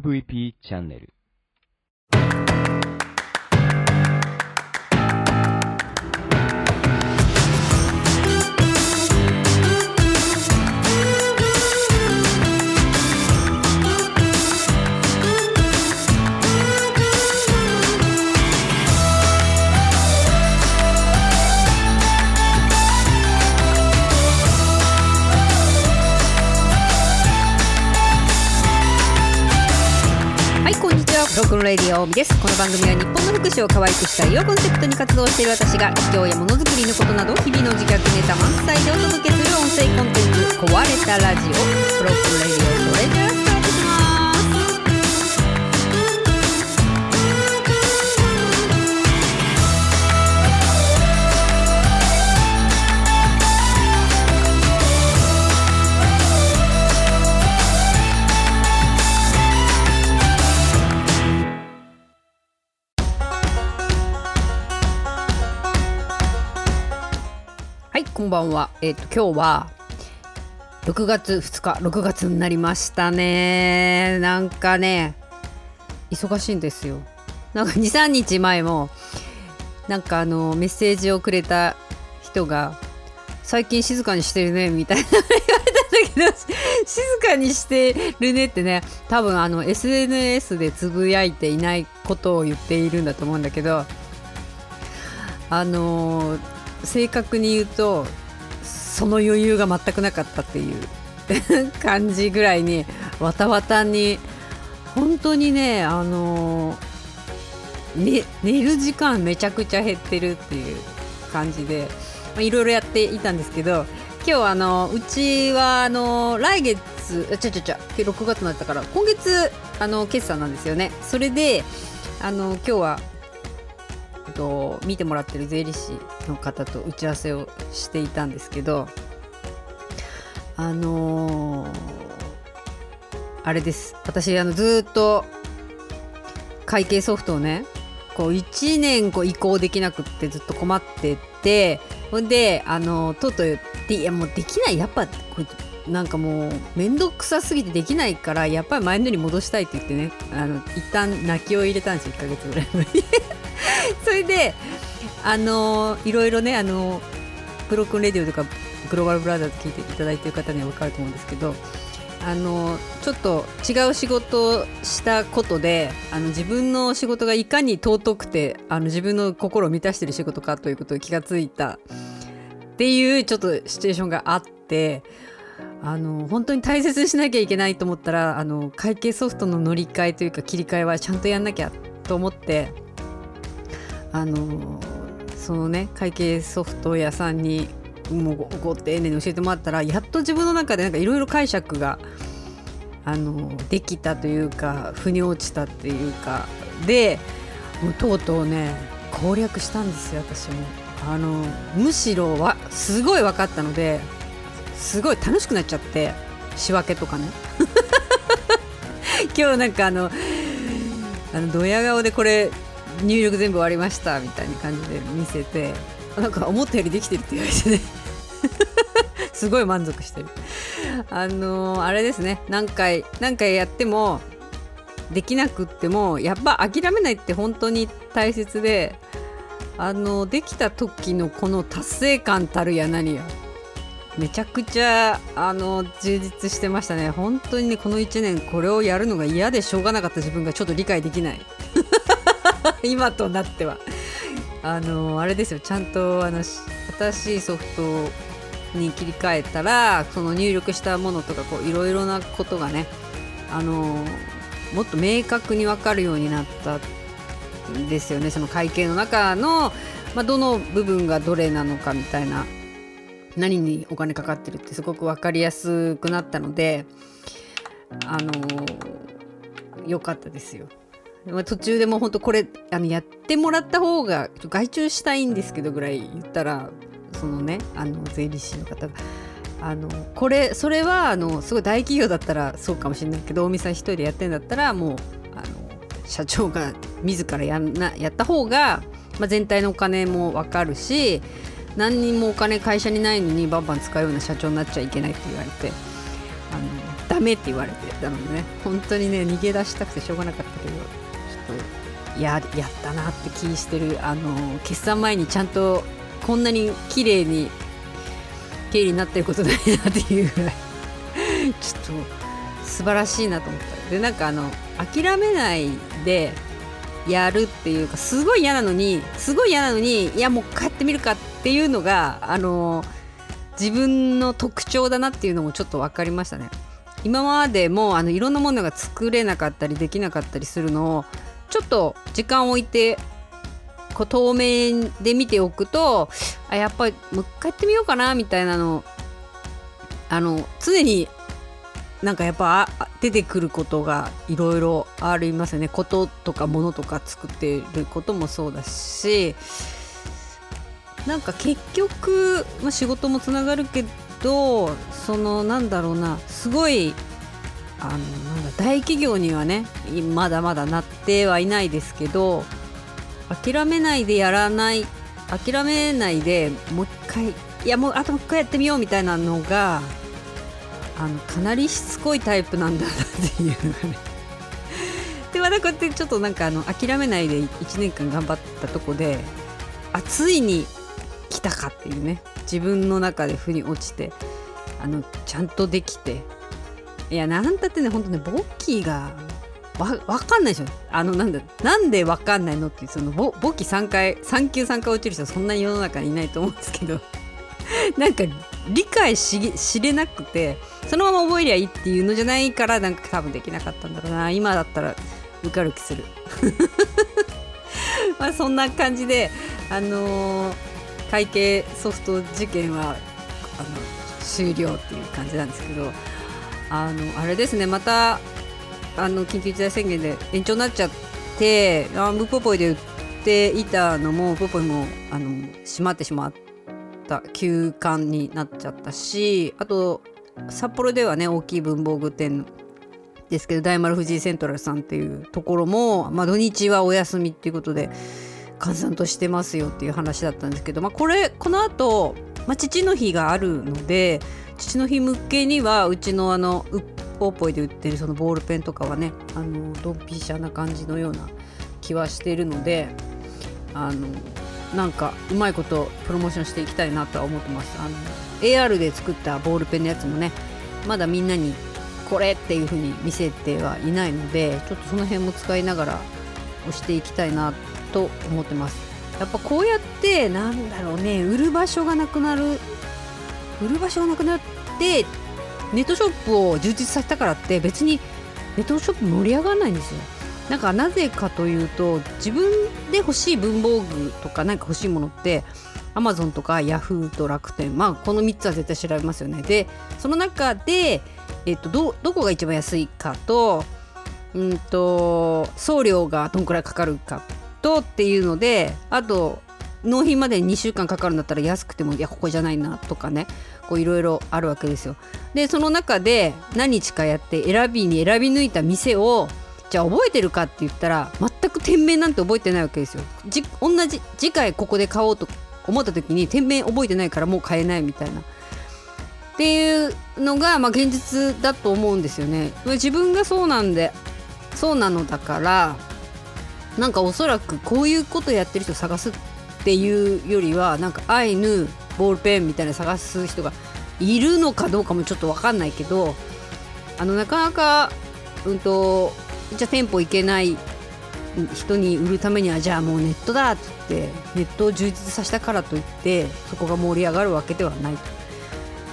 MVP チャンネル。ロックンレディオです。この番組は日本の福祉を可愛くしたいをコンセプトに活動している私が企業やものづくりのことなど日々の自虐ネタ満載でお届けす。る音声コンテンツ壊れたラジオロックンレディオこんばんはえっ、と今日は6月2日6月になりましたね。なんかね忙しいんですよ。なんか23日前もなんかあのメッセージをくれた人が最近静かにしてるねみたいな言われたんだけど静かにしてるねってね多分あの SNS でつぶやいていないことを言っているんだと思うんだけどあの正確に言うとその余裕が全くなかったっていう 感じぐらいにわたわたに本当にねあのね、寝る時間めちゃくちゃ減ってるっていう感じでいろいろやっていたんですけど今日あのうちはあの来月ちゃちゃちゃ6月になったから今月あの決算なんですよね。それであの今日はと見てもらってる税理士の方と打ち合わせをしていたんですけどあのーあれです。私あのずっと会計ソフトをねこう1年こう移行できなくってずっと困っててほんであのとうとうでいやもうできない。やっぱこれなんかもう面倒くさすぎてできないからやっぱり前のに戻したいって言ってねあの一旦泣きを入れたんですよ。1ヶ月ぐらい前に。それであのいろいろねあのブロックンレディオとかグローバルブラザーズ聞いていただいている方には分かると思うんですけどあのちょっと違う仕事をしたことであの自分の仕事がいかに尊くてあの自分の心を満たしてる仕事かということに気がついた。っていうちょっとシチュエーションがあってあの本当に大切にしなきゃいけないと思ったらあの会計ソフトの乗り換えというか切り替えはちゃんとやんなきゃと思ってあのそのね会計ソフト屋さんにもうごご丁寧に教えてもらったらやっと自分の中でいろいろ解釈があのできたというか腑に落ちたっていうかでもうとうとうね攻略したんですよ私も。あのむしろはすごい分かったのですごい楽しくなっちゃって仕分けとかね。今日なんかあのあのドヤ顔でこれ入力全部終わりましたみたいな感じで見せてなんか思ったよりできてるって言われてね。すごい満足してる。あのーあれですね。何回何回やってもできなくってもやっぱ諦めないって本当に大切であのできた時のこの達成感たるや何やめちゃくちゃあの充実してましたね。本当にねこの1年これをやるのが嫌でしょうがなかった自分がちょっと理解できない。今となっては。あのあれですよ。ちゃんとあの新しいソフトに切り替えたらその入力したものとかこういろいろなことがねあのもっと明確に分かるようになったんですよね。その会計の中の、まあ、どの部分がどれなのかみたいな。何にお金かかってるってすごく分かりやすくなったのであの良かったですよ。ま途中でもう本当これあのやってもらった方が外注したいんですけどぐらい言ったらそのねあの税理士の方があのこれそれはあのすごい大企業だったらそうかもしれないけど大見さん一人でやってんだったらもうあの社長が自らやんなやった方が、まあ、全体のお金も分かるし何にもお金会社にないのにバンバン使うような社長になっちゃいけないって言われてあのダメって言われてたのでね。本当にね逃げ出したくてしょうがなかったけど。とややったなって気してる。あの決算前にちゃんとこんなに綺麗に経理になってることないなっていうぐらい。ちょっと素晴らしいなと思った。でなんかあの諦めないでやるっていうかすごい嫌なのにすごい嫌なのにいやもう帰ってみるかっていうのがあの自分の特徴だなっていうのもちょっと分かりましたね。今までもあのいろんなものが作れなかったりできなかったりするのをちょっと時間を置いてこう透明で見ておくとあやっぱりもう一回やってみようかなみたいなのあの常になんかやっぱ出てくることがいろいろありますよね。こととかものとか作ってることもそうだしなんか結局、まあ、仕事もつながるけどそのなんだろうなすごいあのなんだ大企業にはねまだまだなってはいないですけど諦めないでやらない諦めないでもう一回いやもうあともう一回やってみようみたいなのがあのかなりしつこいタイプなんだなっていうのがね。でまたこうやってちょっとなんかあの諦めないで1年間頑張ったとこであついに来たかっていうね。自分の中で腑に落ちてあのちゃんとできていやなんだってねほんとねボッキーがわわかんないでしょ。あのなんだなんでわかんないのっていうそのボボキ3回3級3回落ちる人そんなに世の中にいないと思うんですけど。なんか理解し知れなくてそのまま覚えりゃいいっていうのじゃないからなんか多分できなかったんだろうな。今だったら受かる気する。まあそんな感じであのー、会計ソフト事件はあの終了っていう感じなんですけど。あのあれですね。またあの緊急事態宣言で延長になっちゃってあムポポイで売っていたのもポポイもあの閉まってしまった休館になっちゃったしあと札幌ではね大きい文房具店ですけど大丸藤井セントラルさんっていうところも、まあ、土日はお休みっていうことで閑散としてますよっていう話だったんですけど、まあ、これこの後、まあ父の日があるので父の日向けにはうちのあのうっぽっぽいで売ってるそのボールペンとかはねあのドンピシャな感じのような気はしてるのであのなんかうまいことプロモーションしていきたいなとは思ってます。あの AR で作ったボールペンのやつもねまだみんなにこれっていう風に見せてはいないのでちょっとその辺も使いながら押していきたいなと思ってます。やっぱこうやってなんだろうね売る場所がなくなる売る場所がなくなってネットショップを充実させたからって別にネットショップ盛り上がらないんですよ。なんかなぜかというと自分で欲しい文房具とか何か欲しいものってアマゾンとかヤフーと楽天まあこの3つは絶対調べますよね。でその中で、えっと、どどこが一番安いかとうんと送料がどんくらいかかるかとっていうのであと納品までに2週間かかるんだったら安くてもいやここじゃないなとかねこういろいろあるわけですよ。でその中で何日かやって選びに選び抜いた店をじゃあ覚えてるかって言ったら全く店名なんて覚えてないわけですよ。じ同じ次回ここで買おうと思った時に店名覚えてないからもう買えないみたいな。っていうのが、まあ、現実だと思うんですよね。自分がそうなんでそうなのだからなんかおそらくこういうことやってる人探すっていうよりはなんかアイヌボールペンみたいな探す人がいるのかどうかもちょっと分かんないけどあのなかなかうんとじゃあ店舗行けない人に売るためにはじゃあもうネットだっつってネットを充実させたからといってそこが盛り上がるわけではないっ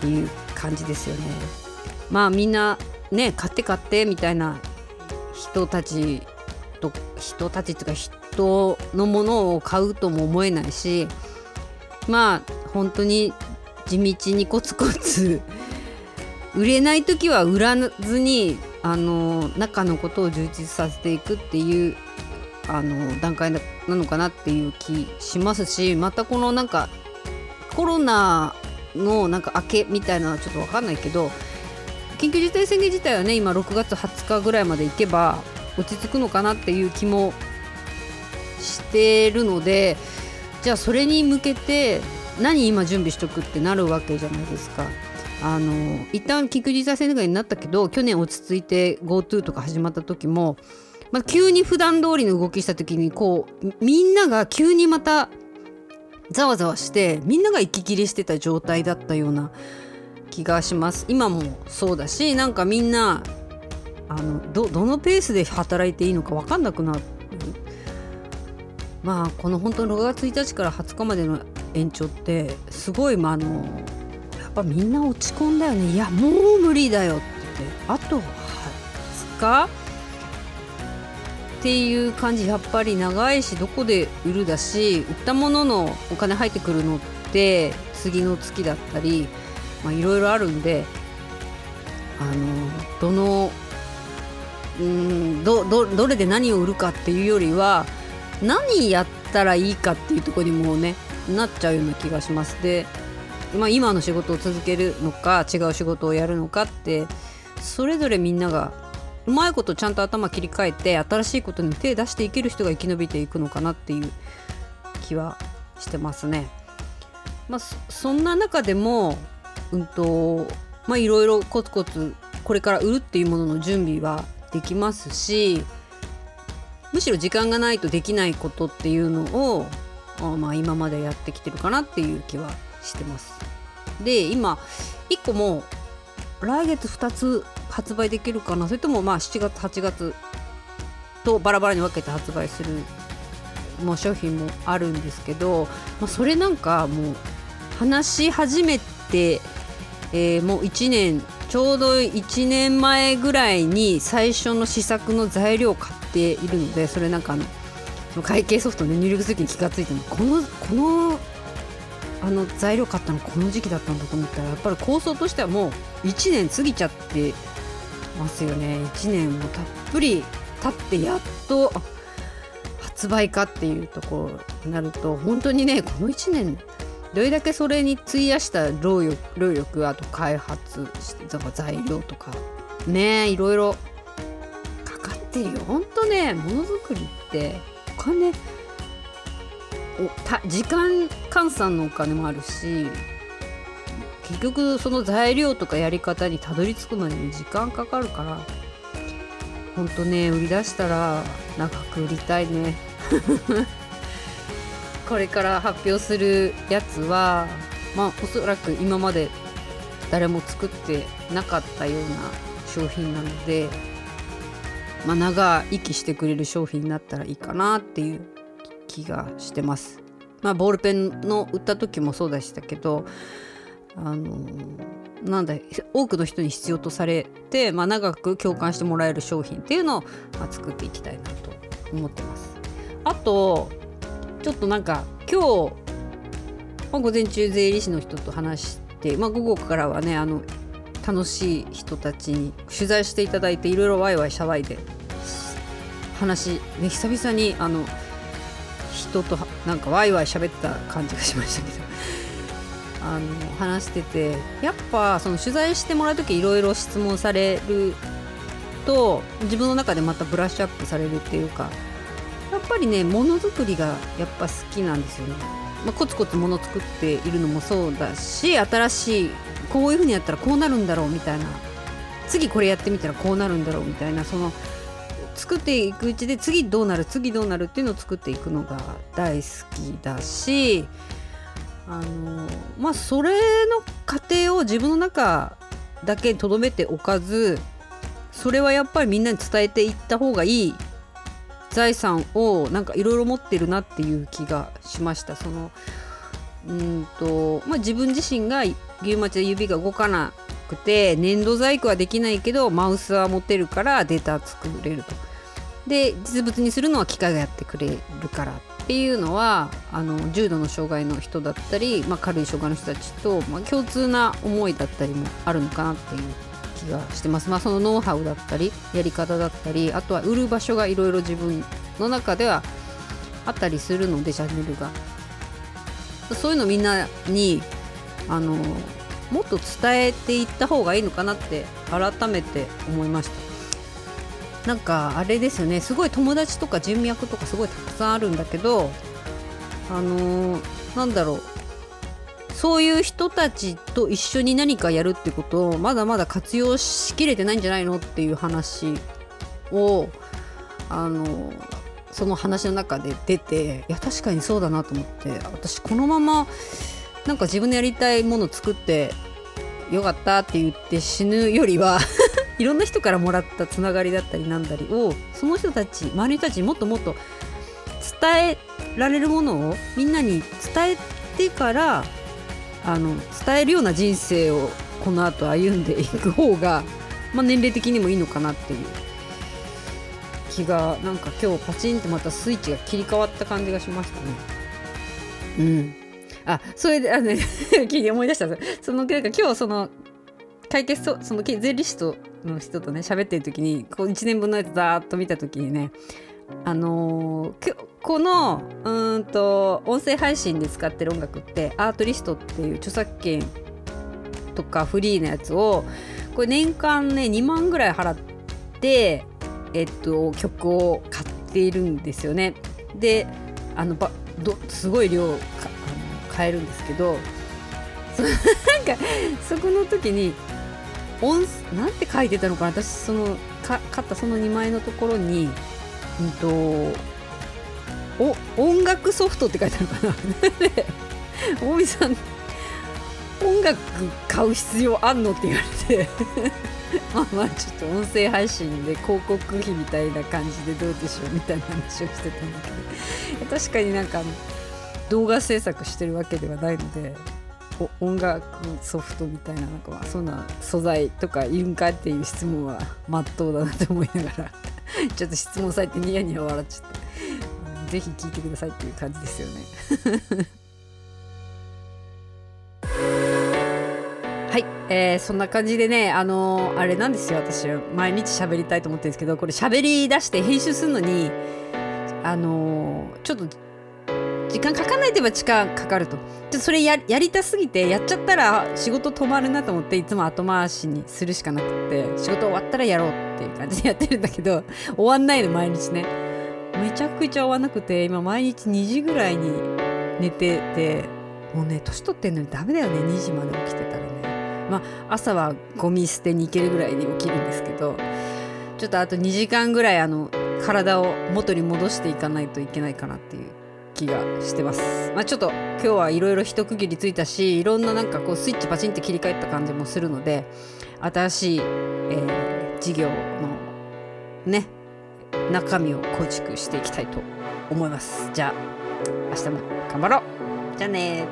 ていう感じですよね。まあみんなね買って買ってみたいな人たちと人たちっていうか人のものを買うとも思えないしまあ本当に地道にコツコツ 売れない時は売らずにあの中のことを充実させていくっていうあの段階なのかなっていう気しますしまたこのなんかコロナのなんか明けみたいなのはちょっと分かんないけど緊急事態宣言自体はね今6月20日ぐらいまで行けば落ち着くのかなっていう気もしてるのでじゃあそれに向けて何今準備しとくってなるわけじゃないですか。あの一旦緊急事態宣言になったけど去年落ち着いて GoTo とか始まった時も、まあ、急に普段通りの動きした時にこうみんなが急にまたざわざわしてみんなが息切れしてた状態だったような気がします今もそうだしなんかみんなあのどどのペースで働いていいのか分かんなくなる。まあこの本当6月1日から20日までの延長ってすごいまああのやっぱみんな落ち込んだよね。いやもう無理だよって言って。あと20日？っていう感じ。やっぱり長いしどこで売るだし売ったもののお金入ってくるのって次の月だったりいろいろあるんであのどのうんどどどれで何を売るかっていうよりは何やったらいいかっていうところにもねなっちゃうような気がしますで、まあ、今の仕事を続けるのか違う仕事をやるのかってそれぞれみんながうまいことちゃんと頭切り替えて新しいことに手出していける人が生き延びていくのかなっていう気はしてますね。まあ、そんな中でもうんとまあいろいろコツコツこれから売るっていうものの準備はできますしむしろ時間がないとできないことっていうのをまあ、今までやってきてるかなっていう気はしてます。で今1個も来月2つ発売できるかな？それともまあ7月8月とバラバラに分けて発売するもう商品もあるんですけど、まあ、それなんかもう話し始めて、えー、もう1年ちょうど1年前ぐらいに最初の試作の材料を買っているのでそれなんかあの会計ソフトで入力する時に気が付いてこの。このあの材料買ったのこの時期だったんだと思ったらやっぱり構想としてはもう1年過ぎちゃってますよね。1年もたっぷり経ってやっと発売かっていうところになると本当にねこの1年どれだけそれに費やした労力労力あと開発して材料とかねいろいろかかってるよ。ほんとねものづくりってお金おた時間換算のお金もあるし結局その材料とかやり方にたどり着くまでに時間かかるからほんとね売り出したら長く売りたいね。これから発表するやつはまあおそらく今まで誰も作ってなかったような商品なので、まあ、長生きしてくれる商品になったらいいかなっていう気がしてます。まあ、ボールペンの売った時もそうでしたけどあのなんだ多くの人に必要とされて、まあ、長く共感してもらえる商品っていうのを、まあ、作っていきたいなと思ってます。あとちょっとなんか今日、まあ、午前中税理士の人と話して、まあ、午後からはねあの楽しい人たちに取材していただいていろいろワイワイ騒いで話、ね、久々にあの人となんかワイワイ喋った感じがしましたけど あの話しててやっぱその取材してもらう時いろいろ質問されると自分の中でまたブラッシュアップされるっていうかぱりねものづくりがやっぱ好きなんですよね、まあ、コツコツもの作っているのもそうだし新しいこういう風にやったらこうなるんだろうみたいな。次これやってみたらこうなるんだろうみたいなその作っていくうちで次どうなる次どうなるっていうのを作っていくのが大好きだしあのまあそれの過程を自分の中だけとどめておかずそれはやっぱりみんなに伝えていった方がいい財産をなんかいろいろ持ってるなっていう気がしましたそのうんと、まあ、自分自身が牛町で指が動かなくて粘土細工はできないけどマウスは持てるからデータ作れると。で実物にするのは機械がやってくれるからっていうのはあの重度の障害の人だったり、まあ、軽い障害の人たちと、まあ、共通な思いだったりもあるのかなっていうがしてます。まあ、そのノウハウだったりやり方だったりあとは売る場所がいろいろ自分の中ではあったりするのでチャンネルが。そういうのみんなにあのもっと伝えていった方がいいのかなって改めて思いました。なんかあれですよねすごい友達とか人脈とかすごいたくさんあるんだけどあのー、なんだろうそういう人たちと一緒に何かやるってことをまだまだ活用しきれてないんじゃないのっていう話をあのその話の中で出ていや確かにそうだなと思って私このままなんか自分のやりたいもの作ってよかったって言って死ぬよりは いろんな人からもらったつながりだったりなんだりをその人たち周りの人たちにもっともっと伝えられるものをみんなに伝えてからあの伝えるような人生をこの後歩んでいく方が、まあ、年齢的にもいいのかなっていう気がなんか今日パチンってまたスイッチが切り替わった感じがしましたね。うんあそれであの、ね、聞いて思い出したそのなんか今日その解決そその税理士との人とね喋ってる時にこう1年分のやつざーっと見た時にねあのー、このうんと音声配信で使ってる音楽ってアートリストっていう著作権とかフリーのやつをこれ年間ね2万ぐらい払ってえっと曲を買っているんですよね。であのばどすごい量かあの買えるんですけどそなんかそこの時に音なんて書いてたのかな私そのか買ったその2枚のところにうんとお音楽ソフトって書いてあるかな。大見さん音楽買う必要あんのって言われて。まあまあちょっと音声配信で広告費みたいな感じでどうでしょうみたいな話をしてたんだけど。確かになんか動画制作してるわけではないので音楽ソフトみたいななんかそんな素材とか言うんかっていう質問はまっとうだなと思いながら。ちょっと質問されてニヤニヤ笑っちゃって。ぜひ聞いてくださいっていう感じですよね。はい、えー、そんな感じでねあのー、あれなんですよ。私毎日喋りたいと思ってるんですけどこれ喋り出して編集するのにあのー、ちょっと時間かかんないといえば時間かかると。ちょっとそれやりたすぎてやっちゃったら仕事止まるなと思っていつも後回しにするしかなくて仕事終わったらやろうっていう感じでやってるんだけど 終わんないの毎日ね。めちゃくちゃ終わんなくて今毎日2時ぐらいに寝ててもうね年取ってんのにダメだよね2時まで起きてたらね。まあ朝はゴミ捨てに行けるぐらいに起きるんですけどちょっとあと2時間ぐらいあの体を元に戻していかないといけないかなっていう。気がしてます。まあ、ちょっと今日はいろいろ一区切りついたしいろんななんかこうスイッチパチンって切り替えた感じもするので新しい、えー、事業のね中身を構築していきたいと思います。じゃあ明日も頑張ろうじゃあね